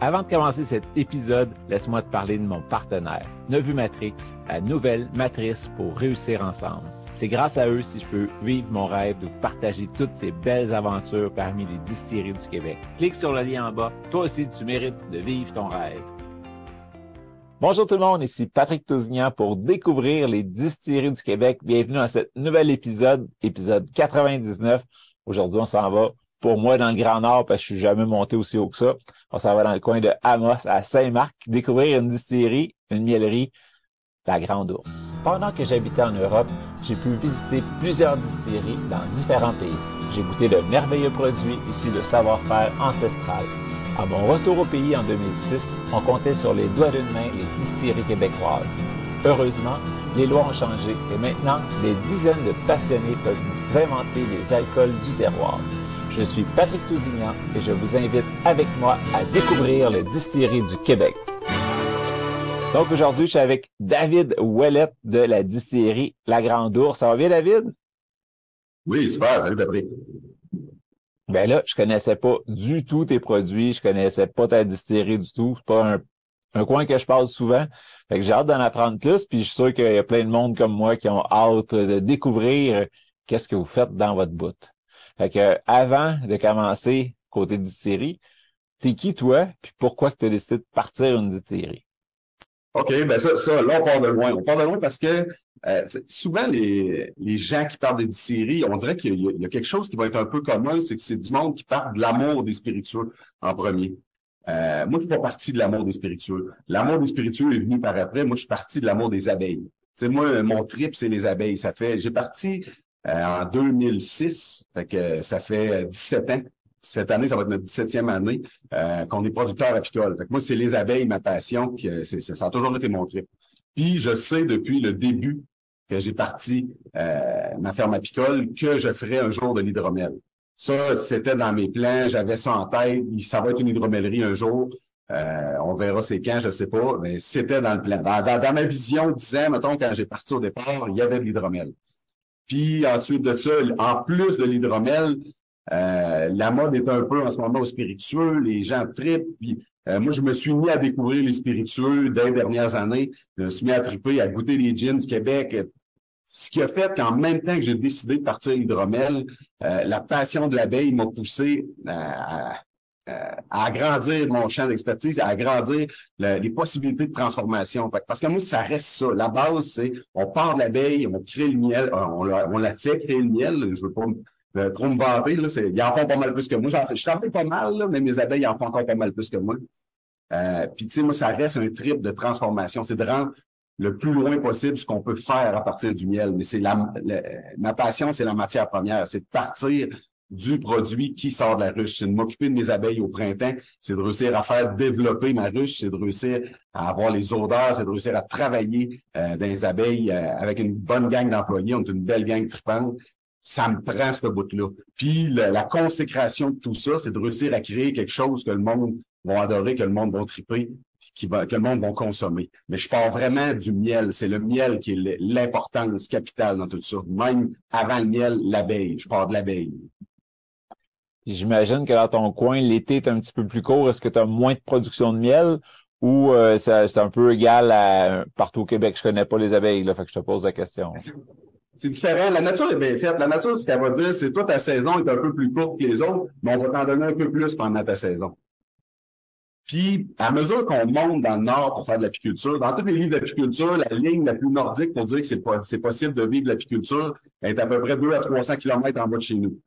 Avant de commencer cet épisode, laisse-moi te parler de mon partenaire, Nevu Matrix, la nouvelle matrice pour réussir ensemble. C'est grâce à eux si je peux vivre mon rêve de partager toutes ces belles aventures parmi les distilleries du Québec. Clique sur le lien en bas. Toi aussi, tu mérites de vivre ton rêve. Bonjour tout le monde, ici Patrick Tousignan pour découvrir les distilleries du Québec. Bienvenue dans cet nouvel épisode, épisode 99. Aujourd'hui, on s'en va pour moi dans le Grand Nord parce que je suis jamais monté aussi haut que ça. On s'en va dans le coin de Amos à Saint-Marc découvrir une distillerie, une miellerie, la Grande Ourse. Pendant que j'habitais en Europe, j'ai pu visiter plusieurs distilleries dans différents pays. J'ai goûté de merveilleux produits issus de savoir-faire ancestral. À mon retour au pays en 2006, on comptait sur les doigts d'une main les distilleries québécoises. Heureusement, les lois ont changé et maintenant, des dizaines de passionnés peuvent inventer les alcools du terroir. Je suis Patrick Tousignan et je vous invite avec moi à découvrir les distilleries du Québec. Donc aujourd'hui, je suis avec David Ouellette de la distillerie La Grande Ourse. Ça va bien, David? Oui, super. Salut, Patrick. Ben là, je connaissais pas du tout tes produits, je connaissais pas ta distillerie du tout. C'est pas un, un, coin que je passe souvent. Fait que j'ai hâte d'en apprendre plus, puis je suis sûr qu'il y a plein de monde comme moi qui ont hâte de découvrir qu'est-ce que vous faites dans votre bout. Fait que avant de commencer côté distillerie, t'es qui toi, puis pourquoi tu as décidé de partir une distillerie? OK, ben ça, ça, là, on part de loin. On part de loin parce que euh, souvent, les, les gens qui parlent des distilleries, on dirait qu'il y, y, a quelque chose qui va être un peu commun, c'est que c'est du monde qui parle de l'amour des spiritueux en premier. Euh, moi, je suis pas parti de l'amour des spiritueux. L'amour des spiritueux est venu par après. Moi, je suis parti de l'amour des abeilles. Tu sais, moi, mon trip, c'est les abeilles. Ça fait, j'ai parti en 2006, fait que ça fait 17 ans. Cette année, ça va être notre 17e année euh, qu'on est producteur apicole. Fait que moi, c'est les abeilles, ma passion, euh, ça a toujours été mon. Puis je sais depuis le début que j'ai parti euh, ma ferme apicole que je ferais un jour de l'hydromel. Ça, c'était dans mes plans, j'avais ça en tête. Ça va être une hydromellerie un jour. Euh, on verra c'est quand, je sais pas, mais c'était dans le plan. Dans, dans, dans ma vision, disant, mettons, quand j'ai parti au départ, il y avait de l'hydromel. Puis ensuite de ça, en plus de l'hydromel, euh, la mode est un peu en ce moment au spiritueux, les gens tripent. Puis euh, moi, je me suis mis à découvrir les spiritueux dès les dernières années. Je me suis mis à triper, à goûter les gins du Québec. Ce qui a fait qu'en même temps que j'ai décidé de partir l'hydromel, euh, la passion de l'abeille m'a poussé à, à, à, agrandir mon champ d'expertise, à agrandir le, les possibilités de transformation. Fait, parce que moi, ça reste ça. La base, c'est on part de l'abeille, on crée le miel, on, la, on la fait créer le miel. Je veux pas euh, trop me vanter, là, ils en font pas mal plus que moi. J'en fais, je t'en fais pas mal, là, mais mes abeilles en font encore pas mal plus que moi. Euh, Puis tu sais, moi, ça reste un trip de transformation. C'est de rendre le plus loin possible ce qu'on peut faire à partir du miel. Mais c'est la, la, ma passion, c'est la matière première. C'est de partir du produit qui sort de la ruche. C'est de m'occuper de mes abeilles au printemps. C'est de réussir à faire développer ma ruche. C'est de réussir à avoir les odeurs. C'est de réussir à travailler euh, dans les abeilles euh, avec une bonne gang d'employés. On est une belle gang tripante ça me prend ce bout-là. Puis la, consécration de tout ça, c'est de réussir à créer quelque chose que le monde va adorer, que le monde va triper, qui va, que le monde va consommer. Mais je pars vraiment du miel. C'est le miel qui est l'importance capitale dans tout ça. Même avant le miel, l'abeille. Je pars de l'abeille. J'imagine que dans ton coin, l'été est un petit peu plus court. Est-ce que tu as moins de production de miel ou euh, c'est un peu égal à partout au Québec? Je connais pas les abeilles, là, fait que je te pose la question c'est différent. La nature est bien faite. La nature, ce qu'elle va dire, c'est toi, ta saison est un peu plus courte que les autres, mais on va t'en donner un peu plus pendant ta saison. Puis, à mesure qu'on monte dans le nord pour faire de l'apiculture, dans tous les livres d'apiculture, la ligne la plus nordique pour dire que c'est, possible de vivre de l'apiculture est à peu près 2 à 300 km en bas de chez nous.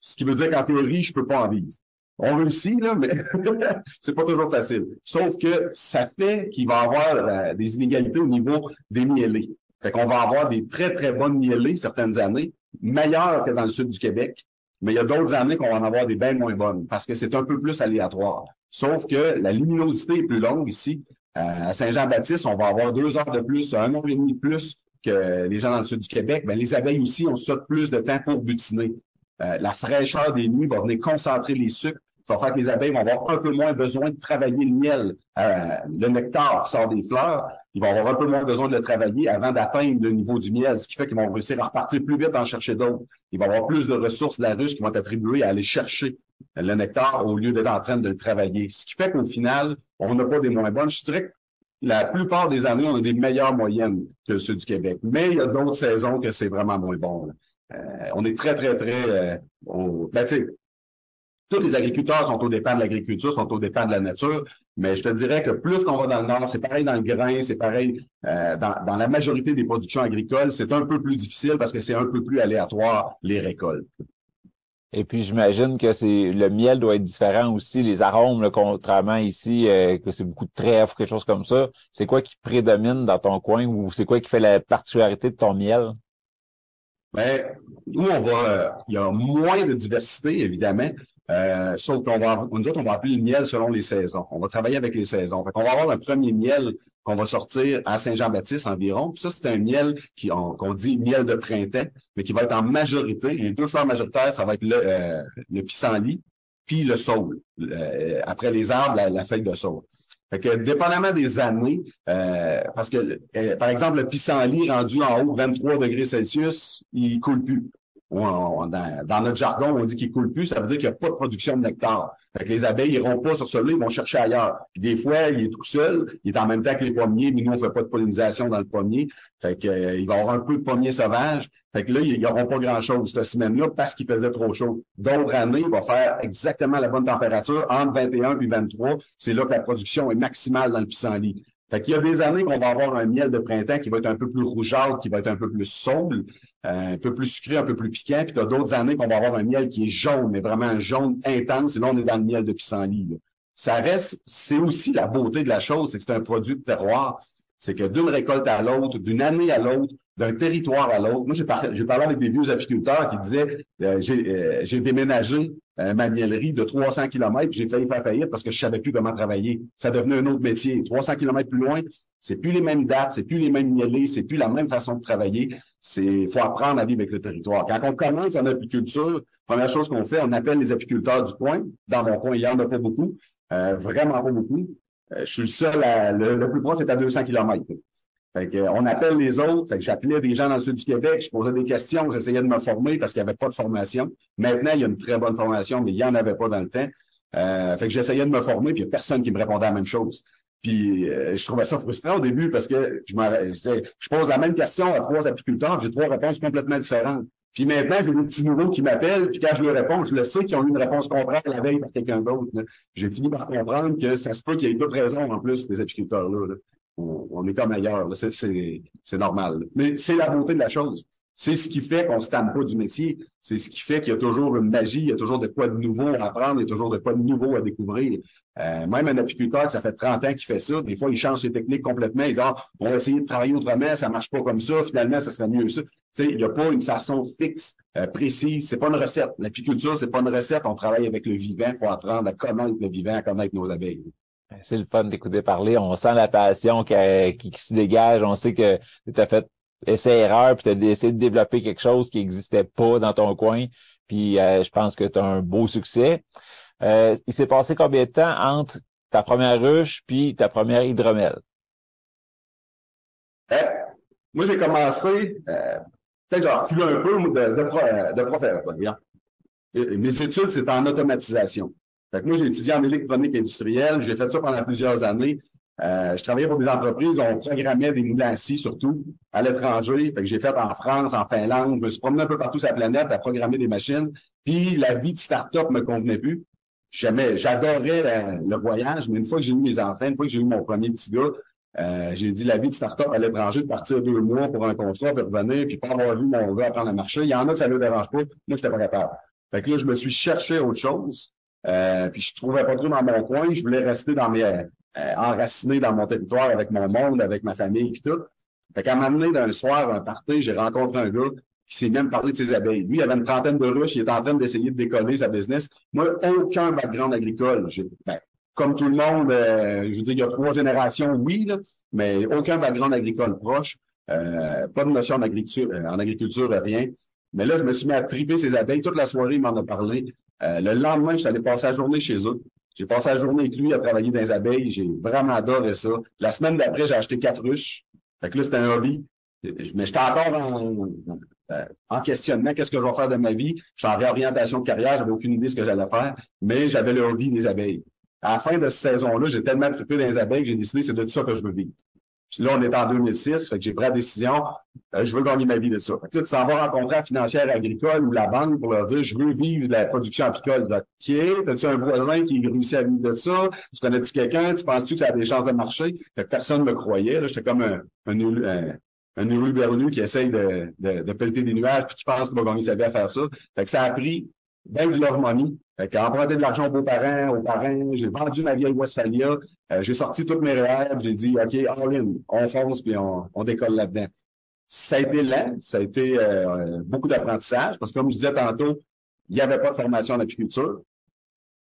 Ce qui veut dire qu'en théorie, je peux pas en vivre. On réussit, là, mais c'est pas toujours facile. Sauf que ça fait qu'il va y avoir euh, des inégalités au niveau des mielés. Fait qu'on va avoir des très, très bonnes mielées certaines années, meilleures que dans le sud du Québec, mais il y a d'autres années qu'on va en avoir des bien moins bonnes parce que c'est un peu plus aléatoire. Sauf que la luminosité est plus longue ici. Euh, à Saint-Jean-Baptiste, on va avoir deux heures de plus, un heure et demie de plus que les gens dans le sud du Québec. Ben, les abeilles aussi ont ça plus de temps pour butiner. Euh, la fraîcheur des nuits va venir concentrer les sucres ça va faire que les abeilles vont avoir un peu moins besoin de travailler le miel, euh, le nectar qui sort des fleurs. Ils vont avoir un peu moins besoin de le travailler avant d'atteindre le niveau du miel, ce qui fait qu'ils vont réussir à repartir plus vite en chercher d'autres. Il va y avoir plus de ressources la ruche qui vont être attribuées à aller chercher le nectar au lieu d'être en train de le travailler. Ce qui fait qu'au final, on n'a pas des moins bonnes. Je la plupart des années, on a des meilleures moyennes que ceux du Québec. Mais il y a d'autres saisons que c'est vraiment moins bon. Euh, on est très, très, très... Euh, ben, tu sais, tous les agriculteurs sont au dépend de l'agriculture, sont au dépend de la nature, mais je te dirais que plus qu'on va dans le nord, c'est pareil dans le grain, c'est pareil euh, dans, la majorité des productions agricoles, c'est un peu plus difficile parce que c'est un peu plus aléatoire les récoltes. Et puis j'imagine que c'est le miel doit être différent aussi, les arômes, contrairement ici, euh, que c'est beaucoup de trèfle, quelque chose comme ça. C'est quoi qui prédomine dans ton coin ou c'est quoi qui fait la particularité de ton miel? Ben, nous, on va, il y a moins de diversité, évidemment. Euh, sauf qu'on va, on dit qu'on va appeler le miel selon les saisons. On va travailler avec les saisons. Fait va avoir un premier miel qu'on va sortir à Saint-Jean-Baptiste environ. Puis ça, c'est un miel qu'on dit miel de printemps, mais qui va être en majorité. Les deux fleurs majoritaires, ça va être le, euh, le pissenlit, puis le saule. Euh, après les arbres, la, feuille de saule. Fait que, dépendamment des années, euh, parce que, par exemple, le pissenlit rendu en haut, 23 degrés Celsius, il coule plus dans, notre jargon, on dit qu'il coule plus, ça veut dire qu'il n'y a pas de production de nectar. Fait que les abeilles iront pas sur celui-là, ils vont chercher ailleurs. Puis des fois, il est tout seul, il est en même temps que les pommiers, mais nous, on fait pas de pollinisation dans le pommier. Fait que, euh, il va y avoir un peu de pommiers sauvages. Fait que là, ils n'auront pas grand-chose cette semaine-là parce qu'il faisait trop chaud. D'autres années, il va faire exactement la bonne température, entre 21 et 23. C'est là que la production est maximale dans le pissenlit. Fait qu'il y a des années qu'on va avoir un miel de printemps qui va être un peu plus rougeâtre, qui va être un peu plus sombre, euh, un peu plus sucré, un peu plus piquant. Puis il y a d'autres années qu'on va avoir un miel qui est jaune, mais vraiment un jaune intense. Et là, on est dans le miel de pissenlit. Ça reste, c'est aussi la beauté de la chose, c'est que c'est un produit de terroir. C'est que d'une récolte à l'autre, d'une année à l'autre, d'un territoire à l'autre. Moi, j'ai parlé, parlé, avec des vieux apiculteurs qui disaient euh, euh, j'ai déménagé euh, ma miellerie de 300 km, j'ai failli faire faillite parce que je savais plus comment travailler. Ça devenait un autre métier. 300 km plus loin, c'est plus les mêmes dates, c'est plus les mêmes miellés, c'est plus la même façon de travailler. C'est faut apprendre à vivre avec le territoire. Quand on commence en apiculture, première chose qu'on fait, on appelle les apiculteurs du coin. Dans mon coin, il y en a pas beaucoup, vraiment pas beaucoup. je suis le seul, à, le, le plus proche est à 200 km. Fait que, on appelle les autres. Fait que j'appelais des gens dans le sud du Québec, je posais des questions, j'essayais de me former parce qu'il n'y avait pas de formation. Maintenant, il y a une très bonne formation, mais il n'y en avait pas dans le temps. Euh, fait que j'essayais de me former, puis il n'y a personne qui me répondait à la même chose. Euh, je trouvais ça frustrant au début parce que je, je, je pose la même question à trois apiculteurs, j'ai trois réponses complètement différentes. Puis maintenant, j'ai des petits nouveaux qui m'appellent, puis quand je leur réponds, je le sais qu'ils ont eu une réponse contraire la veille par quelqu'un d'autre. J'ai fini par comprendre que ça se peut qu'il y ait d'autres raisons en plus, des apiculteurs-là. là on, est comme ailleurs. C'est normal. Mais c'est la beauté de la chose. C'est ce qui fait qu'on se tame pas du métier. C'est ce qui fait qu'il y a toujours une magie, il y a toujours de quoi de nouveau à apprendre, il y a toujours de quoi de nouveau à découvrir. Euh, même un apiculteur, ça fait 30 ans qu'il fait ça. Des fois, il change ses techniques complètement. Il dit, ah, on va essayer de travailler autrement, ça marche pas comme ça. Finalement, ça serait mieux ça. Tu sais, il n'y a pas une façon fixe, euh, précise. C'est pas une recette. L'apiculture, c'est pas une recette. On travaille avec le vivant. Il faut apprendre à connaître le vivant, à connaître nos abeilles. C'est le fun d'écouter parler. On sent la passion qui, qui, se dégage. On sait que tu as fait essai-erreur, puis tu as essayé de développer quelque chose qui n'existait pas dans ton coin. Puis euh, je pense que tu as un beau succès. Euh, il s'est passé combien de temps entre ta première ruche puis ta première hydromel? Euh, moi, j'ai commencé, peut-être j'ai un peu de, de, de Mes études, c'est en automatisation. Fait que moi, j'ai étudié en électronique industrielle. J'ai fait ça pendant plusieurs années. Euh, je travaillais pour des entreprises, on programmait des moulins surtout à l'étranger. Fait que j'ai fait en France, en Finlande. Je me suis promené un peu partout sur la planète à programmer des machines. Puis la vie de start-up me convenait plus. Jamais, j'adorais euh, le voyage, mais une fois que j'ai eu mes enfants, une fois que j'ai eu mon premier petit gars, euh, j'ai dit la vie de start-up à l'étranger, de partir deux mois pour un contrat, puis revenir, puis pas avoir vu mon gars apprendre à marcher. Il y en a que ça ne dérange pas. Moi, j'étais pas capable. Fait que là, je me suis cherché autre chose. Euh, puis je trouvais pas trop dans mon coin. Je voulais rester dans mes euh, enraciné dans mon territoire avec mon monde, avec ma famille et tout. Fait qu'à m'amener d'un soir, un party, j'ai rencontré un gars qui s'est même parlé de ses abeilles. Lui, il avait une trentaine de ruches, il était en train d'essayer de décoller sa business. Moi, aucun background agricole. Ben, comme tout le monde, euh, je veux dire, il y a trois générations, oui, là, mais aucun background agricole proche. Euh, pas de notion en agriculture, en agriculture, rien. Mais là, je me suis mis à triper ses abeilles. Toute la soirée, il m'en a parlé. Euh, le lendemain, je suis allé passer la journée chez eux. J'ai passé la journée avec lui à travailler dans les abeilles. J'ai vraiment adoré ça. La semaine d'après, j'ai acheté quatre ruches. Fait que là, c'était un hobby. Mais j'étais encore euh, en questionnement, qu'est-ce que je vais faire de ma vie? Je suis en réorientation de carrière, j'avais aucune idée de ce que j'allais faire, mais j'avais le hobby des abeilles. À la fin de cette saison-là, j'ai tellement trippé dans les abeilles que j'ai décidé c'est de ça que je veux vivre. Puis là, on est en 2006, fait que j'ai pris la décision, euh, je veux gagner ma vie de ça. Fait que là, tu s'en vas rencontrer la financière agricole ou la banque pour leur dire, je veux vivre de la production apicole. OK, as-tu un voisin qui réussit à vivre de ça? Tu connais-tu quelqu'un? Tu penses-tu que ça a des chances de marcher? Fait que personne ne me croyait. J'étais comme un, un, un, un qui essaye de, de, de pelleter des nuages puis qui pense qu'il va gagner sa vie à faire ça. Fait que ça a pris ben du love money. Fait emprunté de l'argent aux beaux-parents, aux parents, j'ai vendu ma vieille Westphalia, euh, j'ai sorti toutes mes rêves, j'ai dit, OK, all in, on fonce, puis on, décolle là-dedans. Ça a été lent, ça a été euh, beaucoup d'apprentissage, parce que comme je disais tantôt, il n'y avait pas de formation en apiculture.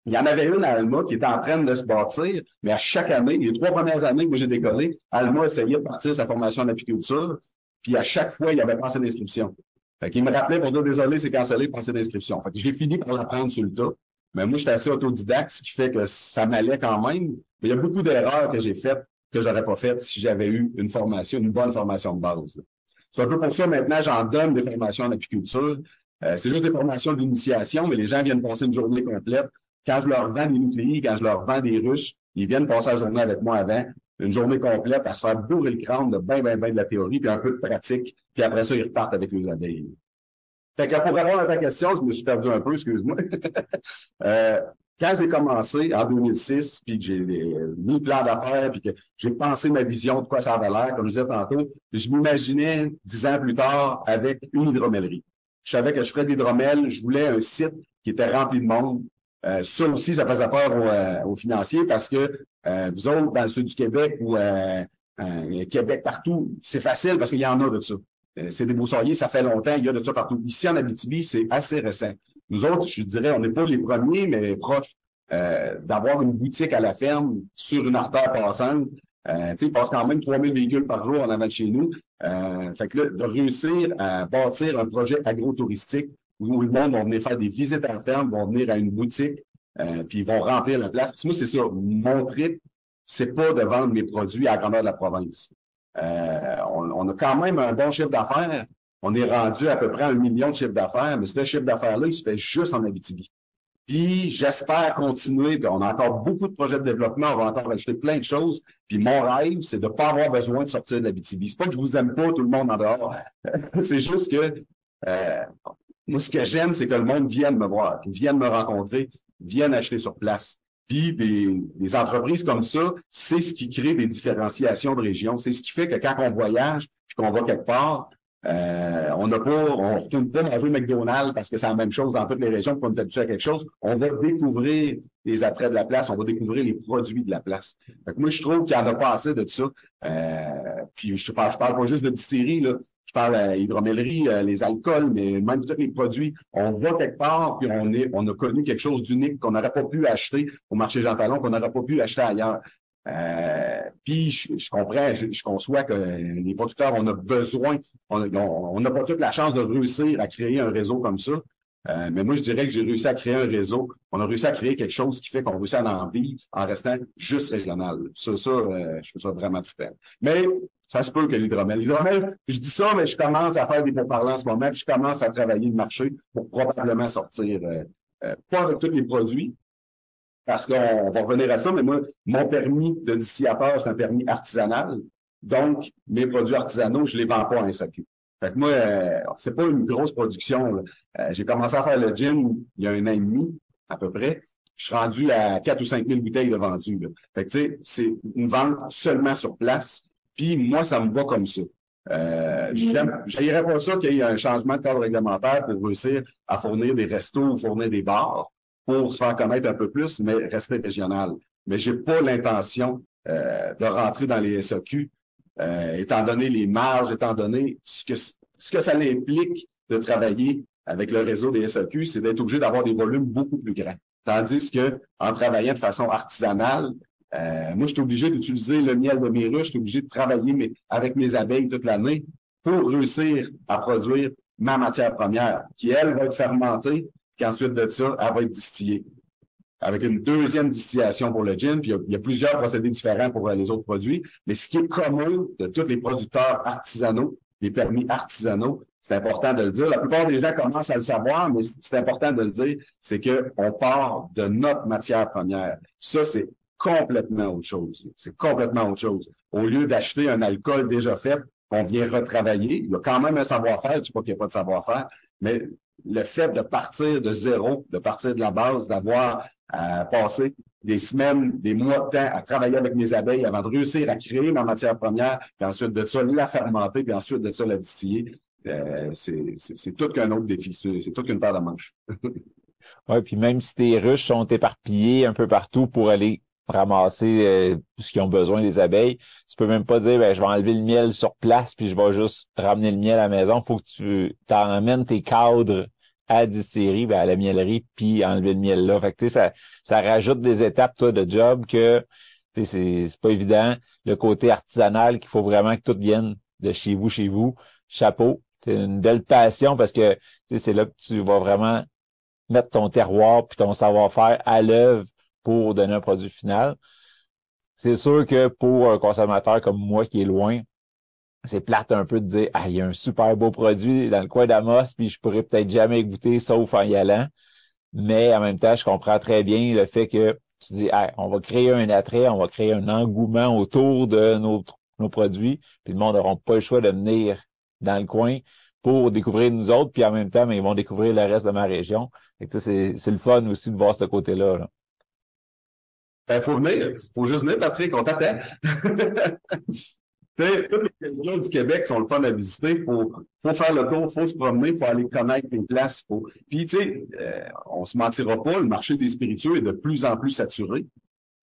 Il y en avait une à Alma qui était en train de se bâtir, mais à chaque année, les trois premières années que j'ai décollé, Alma essayait de partir sa formation en apiculture, puis à chaque fois, il y avait pas assez d'inscription. Fait qu'il me rappelait pour dire désolé, c'est cancellé, passez d'inscription. Fait que j'ai fini par l'apprendre sur le tas. Mais moi, j'étais assez autodidacte, ce qui fait que ça m'allait quand même. Mais il y a beaucoup d'erreurs que j'ai faites que j'aurais pas faites si j'avais eu une formation, une bonne formation de base. C'est un peu pour ça maintenant, j'en donne des formations en apiculture. Euh, c'est juste des formations d'initiation, mais les gens viennent passer une journée complète. Quand je leur vends des nucléis, quand je leur vends des ruches, ils viennent passer la journée avec moi avant une journée complète à se faire bourrer le crâne de bien, bien, bien de la théorie, puis un peu de pratique, puis après ça, ils repartent avec les abeilles. Fait que pour répondre à ta question, je me suis perdu un peu, excuse-moi. euh, quand j'ai commencé en 2006, puis que j'ai mis le plan d'affaires, puis que j'ai pensé ma vision de quoi ça avait l'air, comme je disais tantôt, je m'imaginais dix ans plus tard avec une hydromellerie. Je savais que je ferais de l'hydromel, je voulais un site qui était rempli de monde, euh, ça aussi, ça faisait peur aux, euh, aux financiers parce que euh, vous autres, dans le sud du Québec ou Québec partout, c'est facile parce qu'il y en a de ça. c'est des broussailliers, ça fait longtemps, il y a de ça partout. Ici, en Abitibi, c'est assez récent. Nous autres, je dirais, on n'est pas les premiers, mais proches d'avoir une boutique à la ferme sur une artère passante. Euh, il passe quand même 3000 véhicules par jour en avant de chez nous. fait que là, de réussir à bâtir un projet agro-touristique où le monde va venir faire des visites à la ferme, vont venir à une boutique, euh, puis ils vont remplir la place. Puis moi, c'est ça, mon trip, c'est pas de vendre mes produits à la grandeur de la province. Euh, on, a quand même un bon chiffre d'affaires. On est rendu à peu près un million de chiffre d'affaires, mais ce chiffre d'affaires-là, il se fait juste en Abitibi. Puis j'espère continuer. On a encore beaucoup de projets de développement. On va encore acheter plein de choses. Puis mon rêve, c'est de pas avoir besoin de sortir de l'Abitibi. C'est pas que je vous aime pas tout le monde en dehors. c'est juste que euh, moi, ce que j'aime, c'est que le monde vienne me voir, vienne me rencontrer, vienne acheter sur place. Puis des, entreprises comme ça, c'est ce qui crée des différenciations de région. C'est ce qui fait que quand on voyage, puis qu'on va quelque part, euh, on n'a pas, on retourne pas manger McDonald's parce que c'est la même chose dans toutes les régions qu'on est habitué à quelque chose. On va découvrir les attraits de la place, on va découvrir les produits de la place. moi, je trouve qu'il y en a pas assez de ça. Euh, puis je parle, parle pas juste de distillerie, là je parle à hydromellerie, euh, les alcools, mais même tous les produits. On va quelque part, puis on est, on a connu quelque chose d'unique qu'on n'aurait pas pu acheter au marché Jean Talon, qu'on n'aurait pas pu acheter ailleurs. Euh, puis je, comprends, je, conçois que les producteurs, on a besoin, on n'a pas toute la chance de réussir à créer un réseau comme ça. Euh, mais moi, je dirais que j'ai réussi à créer un réseau. On a réussi à créer quelque chose qui fait qu'on réussit à en vivre en restant juste régional. Ça, ça euh, je trouve ça vraiment très Mais ça se peut que l'hydromel. L'hydromel, je dis ça, mais je commence à faire des pourparlers en ce moment, puis je commence à travailler le marché pour probablement sortir, euh, pas avec tous les produits, parce qu'on va revenir à ça, mais moi, mon permis de distillateur, c'est un permis artisanal. Donc, mes produits artisanaux, je les vends pas en SAQ. Fait que moi, euh, c'est pas une grosse production. Euh, j'ai commencé à faire le gym il y a un an et demi, à peu près. Je suis rendu à 4 ou 5 000 bouteilles de vendues. Fait que, tu sais, c'est une vente seulement sur place. Puis moi, ça me va comme ça. Euh, Je pas ça qu'il y ait un changement de cadre réglementaire pour réussir à fournir des restos ou fournir des bars pour se faire connaître un peu plus, mais rester régional. Mais j'ai pas l'intention euh, de rentrer dans les SAQ euh, étant donné les marges, étant donné ce que, ce que ça implique de travailler avec le réseau des SAQ, c'est d'être obligé d'avoir des volumes beaucoup plus grands. Tandis que en travaillant de façon artisanale, euh, moi, je suis obligé d'utiliser le miel de mes ruches, je suis obligé de travailler avec mes abeilles toute l'année pour réussir à produire ma matière première, qui, elle, va être fermentée, qu'ensuite de ça, elle va être distillée avec une deuxième distillation pour le gin, puis il y, a, plusieurs procédés différents pour les autres produits, mais ce qui est commun de tous les producteurs artisanaux, les permis artisanaux, c'est important de le dire. La plupart des gens commencent à le savoir, mais c'est important de le dire, c'est que on part de notre matière première. Ça, c'est complètement autre chose. C'est complètement autre chose. Au lieu d'acheter un alcool déjà fait, on vient retravailler. Il y a quand même un savoir-faire, je ne pas qu'il n'y a pas de savoir-faire, mais le fait de partir de zéro, de partir de la base, d'avoir à passer des semaines, des mois de temps à travailler avec mes abeilles avant de réussir à créer ma matière première, puis ensuite de ça la fermenter, puis ensuite de ça la distiller. Euh, c'est tout qu'un autre défi, c'est tout qu'une paire de manches. oui, puis même si tes ruches sont éparpillées un peu partout pour aller ramasser euh, ce qu'ils ont besoin des abeilles, tu peux même pas dire ben, je vais enlever le miel sur place puis je vais juste ramener le miel à la maison. Faut que tu t'emmènes tes cadres à la distillerie, ben, à la miellerie, puis enlever le miel là. Fait que, ça, ça rajoute des étapes, toi, de job que c'est pas évident. Le côté artisanal, qu'il faut vraiment que tout vienne de chez vous, chez vous. Chapeau. C'est une belle passion parce que c'est là que tu vas vraiment mettre ton terroir puis ton savoir-faire à l'œuvre pour donner un produit final. C'est sûr que pour un consommateur comme moi qui est loin, c'est plate un peu de dire Ah, il y a un super beau produit dans le coin d'Amos, puis je pourrais peut-être jamais goûter sauf en y allant. Mais en même temps, je comprends très bien le fait que tu dis on va créer un attrait, on va créer un engouement autour de nos, nos produits, puis le monde n'aura pas le choix de venir dans le coin pour découvrir nous autres, puis en même temps, mais ils vont découvrir le reste de ma région. C'est le fun aussi de voir ce côté-là. Là. Ben, faut venir. Faut juste venir, Patrick, on t'attend. toutes les régions du Québec sont le fun à visiter. Faut, faut faire le tour, faut se promener, faut aller connaître les places. Faut... Puis, tu sais, euh, on se mentira pas, le marché des spiritueux est de plus en plus saturé.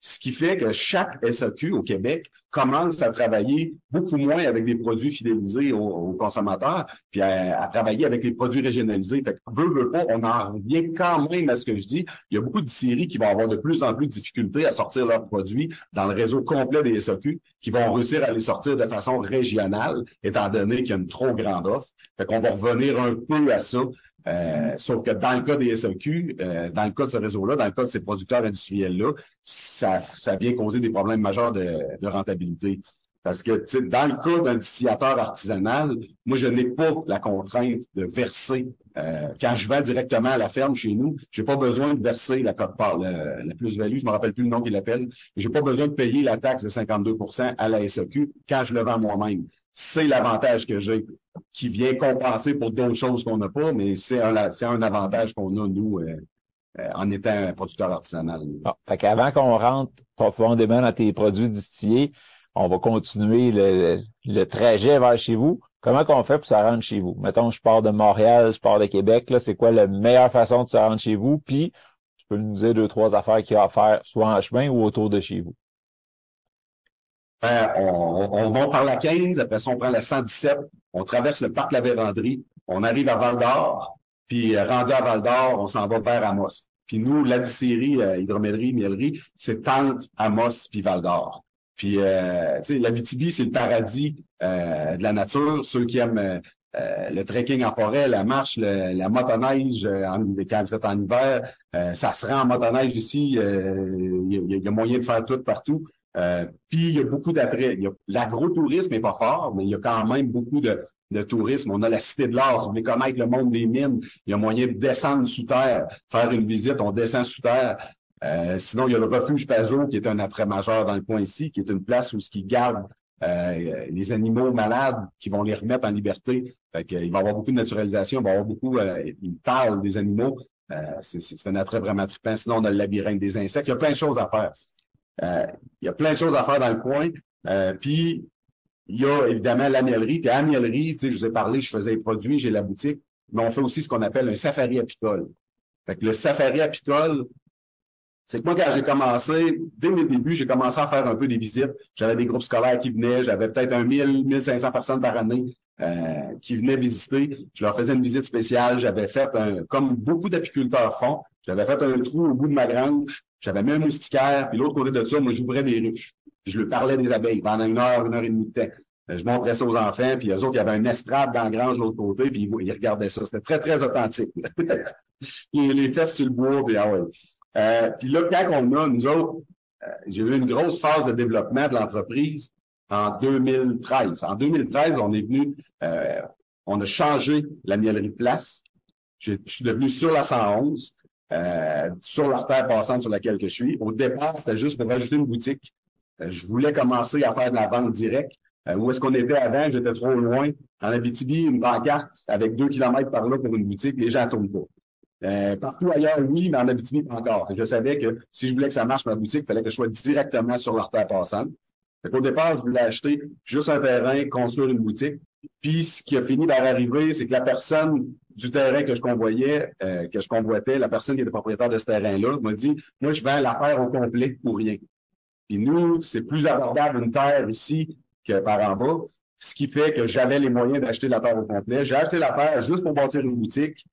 Ce qui fait que chaque SAQ au Québec commence à travailler beaucoup moins avec des produits fidélisés aux, consommateurs, puis à, travailler avec les produits régionalisés. Fait que, veut, veut pas, on en revient quand même à ce que je dis. Il y a beaucoup de séries qui vont avoir de plus en plus de difficultés à sortir leurs produits dans le réseau complet des SAQ, qui vont réussir à les sortir de façon régionale, étant donné qu'il y a une trop grande offre. Fait qu'on va revenir un peu à ça euh, sauf que dans le cas des SAQ, euh, dans le cas de ce réseau-là, dans le cas de ces producteurs industriels-là, ça, ça vient causer des problèmes majeurs de, de rentabilité. Parce que dans le cas d'un distillateur artisanal, moi, je n'ai pas la contrainte de verser. Euh, quand je vais directement à la ferme chez nous, j'ai pas besoin de verser la cote part, la, plus-value, je me rappelle plus le nom qu'il appelle. J'ai pas besoin de payer la taxe de 52% à la SAQ quand je le vends moi-même. C'est l'avantage que j'ai qui vient compenser pour d'autres choses qu'on n'a pas, mais c'est un, un avantage qu'on a, nous, euh, euh, en étant un producteur artisanal. Bon, fait qu'avant qu'on rentre profondément dans tes produits distillés, on va continuer le, le trajet vers chez vous. Comment qu'on fait pour se rendre chez vous? Mettons, je pars de Montréal, je pars de Québec, c'est quoi la meilleure façon de se rendre chez vous? Puis, tu peux nous dire deux, trois affaires qu'il y a à faire, soit en chemin ou autour de chez vous. Ben, on, on, monte par la 15, après ça, on prend la 117, on traverse le parc La Vérandrie, on arrive à Val d'Or, puis euh, rendu à Val d'Or, on s'en va vers Amos. Puis nous, la distillerie, euh, hydromellerie, miellerie, c'est Tente, Amos, puis Val d'Or. Puis, euh, tu sais, la BTB, c'est le paradis euh, de la nature. Ceux qui aiment le trekking en forêt, la marche, la motoneige, en, quand vous êtes en hiver, ça se rend en motoneige ici. Il y, y, a moyen de faire tout partout. Euh, puis il y a beaucoup d'attraits. L'agro-tourisme n'est pas fort, mais il y a quand même beaucoup de, de tourisme. On a la Cité de l'Art. Si vous voulez connaître le monde des mines, il y a moyen de descendre sous terre, faire une visite, on descend sous terre. Euh, sinon, il y a le refuge Pajot, qui est un attrait majeur dans le coin ici, qui est une place où ce qui garde euh, les animaux malades qui vont les remettre en liberté. Fait il va y avoir beaucoup de naturalisation, il va y avoir beaucoup, euh, il parle des animaux. Euh, c'est un attrait vraiment trippant. Sinon, on a le labyrinthe des insectes. Il y a plein de choses à faire. Euh, il y a plein de choses à faire dans le coin. Euh, puis, il y a évidemment la miellerie. Puis à la miellerie, tu sais, je vous ai parlé, je faisais les produits, j'ai la boutique, mais on fait aussi ce qu'on appelle un safari apicole. Fait que le safari apicole, c'est que moi, quand j'ai commencé, dès mes débuts, j'ai commencé à faire un peu des visites. J'avais des groupes scolaires qui venaient, j'avais peut-être un 1000, 1500 personnes par année euh, qui venaient visiter. Je leur faisais une visite spéciale. J'avais fait, un, comme beaucoup d'apiculteurs font, j'avais fait un trou au bout de ma grange j'avais mis un moustiquaire, puis l'autre côté de ça, moi, j'ouvrais des ruches. Je lui parlais des abeilles pendant une heure, une heure et demie de temps. Euh, je montrais ça aux enfants, puis eux autres, il y avait un estrade dans la grange de l'autre côté, puis ils, regardaient ça. C'était très, très authentique. les fesses sur le bois, puis ah ouais. Euh, puis là, quand on a, nous autres, euh, j'ai eu une grosse phase de développement de l'entreprise en 2013. En 2013, on est venu, On a changé la miellerie de place. Je, suis devenu sur la 111, euh, sur l'artère passante sur laquelle je suis. Au départ, c'était juste pour rajouter une boutique. Euh, je voulais commencer à faire de la vente directe. Euh, où est-ce qu'on était avant? J'étais trop loin. En Abitibi, une pancarte avec deux kilomètres par là pour une boutique, les gens ne tournent pas. Euh, partout ailleurs, oui, mais en Abitibi, pas encore. je savais que si je voulais que ça marche ma boutique, il fallait que je sois directement sur l'artère passante. Au départ, je voulais acheter juste un terrain, construire une boutique. Puis ce qui a fini par arriver, c'est que la personne du terrain que je convoyais, euh, que je convoitais, la personne qui était propriétaire de ce terrain-là, m'a dit Moi, je vends la terre au complet pour rien. Puis nous, c'est plus abordable une terre ici que par en bas. Ce qui fait que j'avais les moyens d'acheter la terre au complet. J'ai acheté la terre juste pour bâtir une boutique.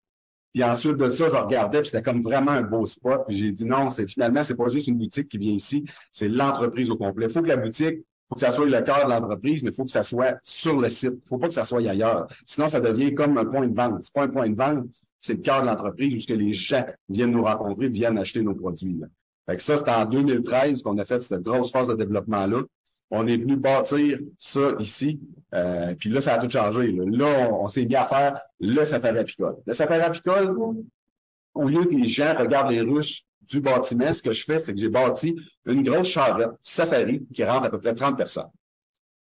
Puis ensuite de ça, je regardais, puis c'était comme vraiment un beau spot. Puis j'ai dit non, c'est finalement, c'est pas juste une boutique qui vient ici, c'est l'entreprise au complet. Il faut que la boutique, faut que ça soit le cœur de l'entreprise, mais il faut que ça soit sur le site. Il faut pas que ça soit ailleurs. Sinon, ça devient comme un point de vente. C'est pas un point de vente, c'est le cœur de l'entreprise où ce que les gens viennent nous rencontrer, viennent acheter nos produits. Là. Fait que ça, c'était en 2013 qu'on a fait cette grosse phase de développement-là. On est venu bâtir ça ici. Euh, puis là, ça a tout changé. Là, on, s'est mis à faire le safari apicole. Le safari apicole, au lieu que les gens regardent les ruches du bâtiment, ce que je fais, c'est que j'ai bâti une grosse charrette safari qui rentre à peu près 30 personnes.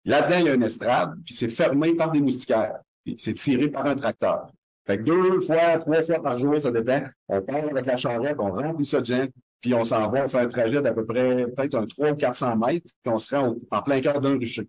Là-dedans, il y a une estrade, puis c'est fermé par des moustiquaires. Puis c'est tiré par un tracteur. Fait que deux fois, trois fois par jour, ça dépend. On part avec la charrette, on remplit ça de gens, puis on s'en va, on fait un trajet d'à peu près peut-être un 300 ou 400 mètres, puis on se rend en plein cœur d'un rucher.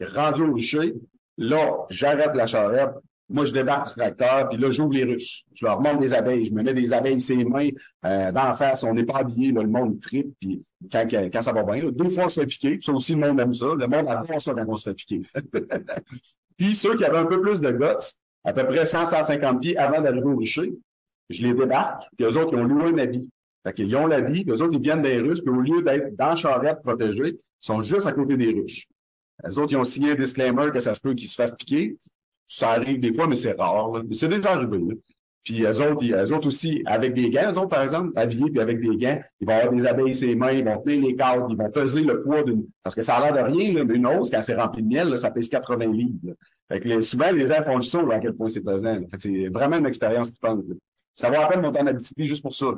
Rendu au rucher, là, j'arrête la charrette, moi, je débarque du tracteur, puis là, j'ouvre les ruches. Je leur montre des abeilles. Je me mets des abeilles ses mains euh, d'en face. On n'est pas habillé, le monde tripe, puis quand, quand ça va bien. Là, deux fois, on se fait piquer. Ça aussi, le monde aime ça. Le monde adore ça quand on se fait piquer. puis ceux qui avaient un peu plus de guts, à peu près 100-150 pieds avant d'arriver au rucher, je les débarque, puis eux autres, ils ont loué un habit. Fait qu'ils ont la vie, eux autres, ils viennent des ruches, puis au lieu d'être dans la charrette protégée, ils sont juste à côté des ruches. Les autres, ils ont signé un disclaimer que ça se peut qu'ils se fassent piquer. Ça arrive des fois, mais c'est rare. Là. C'est déjà arrivé. Là. Puis eux autres, ils, eux autres aussi, avec des gants, eux autres, par exemple, habillés, puis avec des gants, ils vont avoir des abeilles ses mains, ils vont tenir les cadres, ils vont peser le poids d'une... Parce que ça a l'air de rien, là, mais une hausse, quand c'est rempli de miel, là, ça pèse 80 livres. Là. Fait que souvent, les gens font le saut à quel point c'est pesant. Fait que c'est vraiment une expérience qui pense. Ça vaut la peine monter en Abitibi juste pour ça.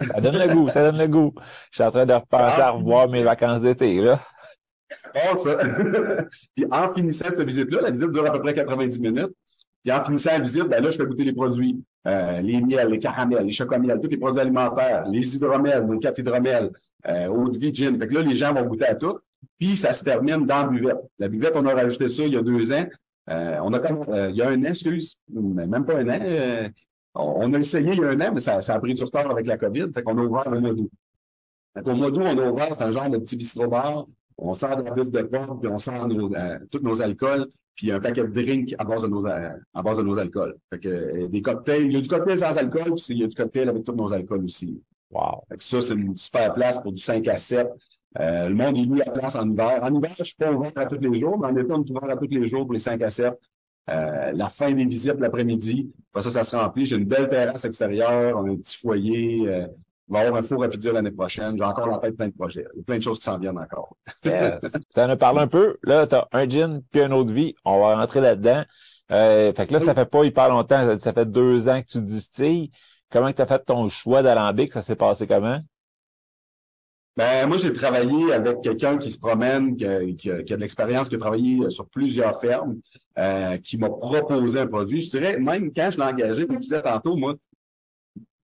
Ça donne le goût, ça donne le goût. Je suis en train de repenser à revoir mes vacances d'été, là. Ça. puis en finissant cette visite-là, la visite dure à peu près 90 minutes. Puis en finissant la visite, ben là, je fais goûter les produits. Euh, les miels, les caramels, les chocomels, tous les produits alimentaires, les hydromels, les quatre hydromels, euh, eau de vie, gin. Fait que là, les gens vont goûter à tout. Puis ça se termine dans la buvette. La buvette, on a rajouté ça il y a deux ans. Euh, on a comme, euh, il y a un an, excuse, même pas un an. Euh, on, a essayé il y a un an, mais ça, a pris du retard avec la COVID. Fait qu'on a ouvert le mois d'août. Fait au mois d'août, on a ouvert, c'est un genre de petit bistrot-bar. On sort de la bise de porte, puis on sort nos, euh, tous nos alcools, puis un paquet de drinks à base de nos, euh, à base de nos alcools. Fait que euh, des cocktails, il y a du cocktail sans alcool, puis il y a du cocktail avec tous nos alcools aussi. Wow. Fait que ça, c'est une super place pour du 5 à 7. le monde, il loue la place en hiver. En hiver, je suis pas ouvert à tous les jours, mais en été, on est ouvert à tous les jours pour les 5 à 7. Euh, la fin des visites l'après-midi. Ça, ça se remplit. J'ai une belle terrasse extérieure, on a un petit foyer. Euh, va avoir un four à l'année prochaine. J'ai encore la tête plein de projets. Il y a plein de choses qui s'en viennent encore. yes. Tu en as parlé un peu. Là, tu as un gin puis une autre vie. On va rentrer là-dedans. Euh, fait que là, ça fait pas hyper longtemps. Ça fait deux ans que tu distilles. Comment tu as fait ton choix d'alambic? Ça s'est passé comment? Ben, moi, j'ai travaillé avec quelqu'un qui se promène, qui a, qui a, de l'expérience, qui a travaillé sur plusieurs fermes, euh, qui m'a proposé un produit. Je dirais, même quand je l'ai engagé, comme je disais tantôt, moi,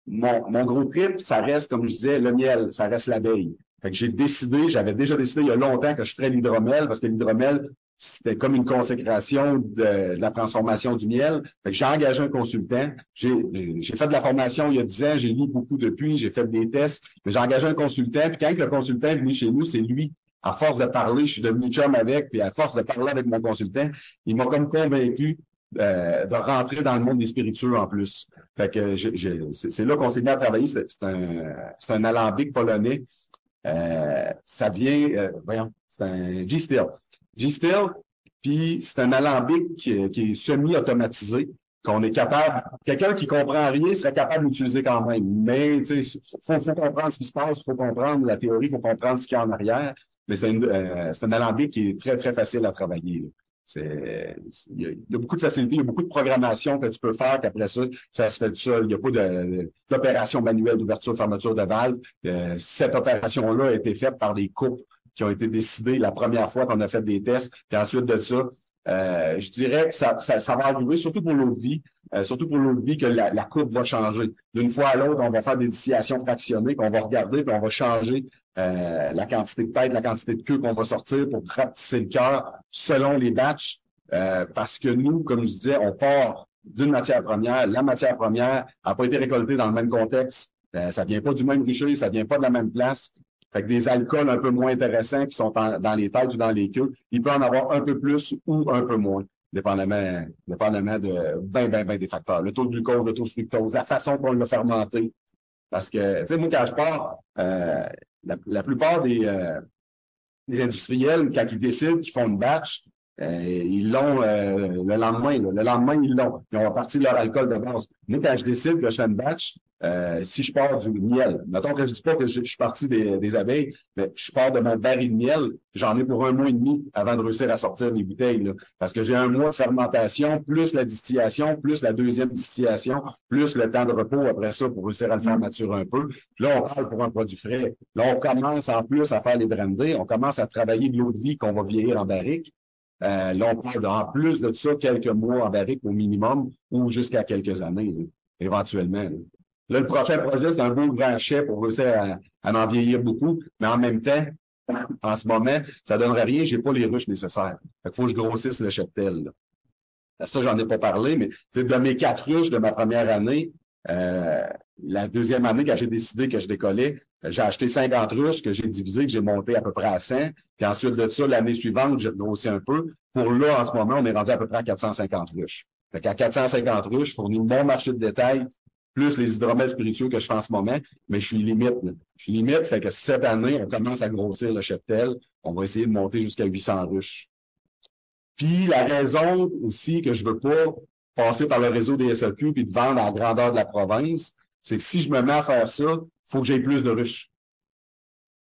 mon, mon gros trip, ça reste, comme je disais, le miel, ça reste l'abeille. Fait j'ai décidé, j'avais déjà décidé il y a longtemps que je ferais l'hydromel, parce que l'hydromel, c'était comme une consécration de, la transformation du miel. j'ai engagé un consultant. J'ai fait de la formation il y a 10 ans, j'ai lu beaucoup depuis, j'ai fait des tests, mais j'ai engagé un consultant. Puis quand le consultant est venu chez nous, c'est lui. À force de parler, je suis devenu chum avec, puis à force de parler avec mon consultant, il m'a comme convaincu euh, de rentrer dans le monde des spiritueux en plus. Fait que c'est là qu'on s'est mis à travailler. C'est un, un alambic polonais. Euh, ça vient, euh, voyons, c'est un G-Steel. G-Steel, puis c'est un alambic qui, est semi-automatisé, qu'on est capable, quelqu'un qui comprend rien serait capable d'utiliser quand même. Mais il faut, faut comprendre ce qui se passe, faut comprendre la théorie, faut comprendre ce qu'il y a en arrière. Mais c'est euh, un alambic qui est très, très facile à travailler. Il y, a, beaucoup de facilités, il y a beaucoup de programmation que tu peux faire, qu'après ça, ça se fait tout seul. Il n'y a pas d'opération manuelle d'ouverture, fermeture de valve. Euh, cette opération-là a été faite par des coupes qui ont été décidées la première fois qu'on a fait des tests. Puis ensuite de ça, euh, je dirais que ça, ça, ça, va arriver, surtout pour l'eau vie, euh, surtout pour que la, la courbe va changer. D'une fois à l'autre, on va faire des distillations fractionnées qu'on va regarder, puis on va changer euh, la quantité de tête, la quantité de queue qu'on va sortir pour rapetisser le cœur selon les batchs. Euh, parce que nous, comme je disais, on part d'une matière première. La matière première n'a pas été récoltée dans le même contexte. Euh, ça vient pas du même rucher, ça vient pas de la même place. Fait que des alcools un peu moins intéressants qui sont dans les têtes ou dans les queues, il peut en avoir un peu plus ou un peu moins, dépendamment, dépendamment de ben, ben, ben des facteurs. Le taux de glucose, le taux de fructose, la façon dont l'a fermenté. Parce que, tu sais, moi, quand je pars, euh, la, plupart des, euh, des industriels, quand ils décident qu'ils font une batch, euh, ils l'ont euh, le lendemain. Le lendemain, ils l'ont. Ils ont reparti leur alcool de base. Moi, quand je décide que je fais une batch, euh, si je pars du miel, mettons que je dis pas que je, suis parti des, abeilles, mais je pars de mon baril de miel, j'en ai pour un mois et demi avant de réussir à sortir les bouteilles. Là, parce que j'ai un mois de fermentation, plus la distillation, plus la deuxième distillation, plus le temps de repos après ça pour réussir à le faire maturer un peu. Puis là, on parle pour un produit frais. Là, on commence en plus à faire les brandés, on commence à travailler de l'eau de vie qu'on va vieillir en barrique. Euh, là, on parle en plus de ça quelques mois en barrique au minimum ou jusqu'à quelques années, éventuellement. Là. le prochain projet, c'est un beau grand chef pour réussir à, en vieillir beaucoup, mais en même temps, en ce moment, ça donnerait rien, j'ai pas les ruches nécessaires. Il faut que je grossisse le cheptel. Ça, j'en ai pas parlé, mais de mes quatre ruches de ma première année, euh, la deuxième année, quand j'ai décidé que je décollais, j'ai acheté 50 ruches que j'ai divisé, que j'ai monté à peu près à 100. Puis ensuite de ça, l'année suivante, j'ai grossi un peu. Pour là, en ce moment, on est rendu à peu près à 450 ruches. Fait qu'à 450 ruches, je fournis mon marché de détail, plus les hydromètres spiritueux que je fais en ce moment, mais je suis limite. Je suis limite, fait que cette année, on commence à grossir le cheptel. On va essayer de monter jusqu'à 800 ruches. Puis la raison aussi que je veux pas passer par le réseau des SAQ puis de vendre à la grandeur de la province, c'est que si je me mets à faire ça, faut que j'aie plus de ruches.